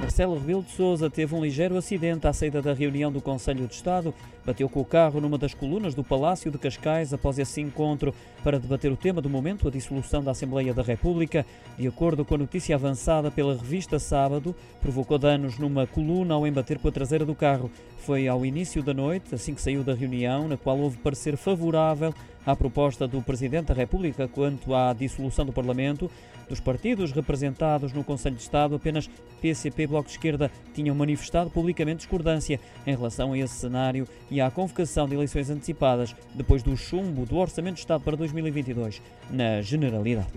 Marcelo Rebelo de Sousa teve um ligeiro acidente à saída da reunião do Conselho de Estado. Bateu com o carro numa das colunas do Palácio de Cascais após esse encontro para debater o tema do momento, a dissolução da Assembleia da República. De acordo com a notícia avançada pela revista Sábado, provocou danos numa coluna ao embater com a traseira do carro. Foi ao início da noite, assim que saiu da reunião, na qual houve parecer favorável à proposta do Presidente da República quanto à dissolução do Parlamento. Dos partidos representados no Conselho de Estado, apenas PCP e Bloco de Esquerda tinham manifestado publicamente discordância em relação a esse cenário e à convocação de eleições antecipadas depois do chumbo do Orçamento de Estado para 2022 na Generalidade.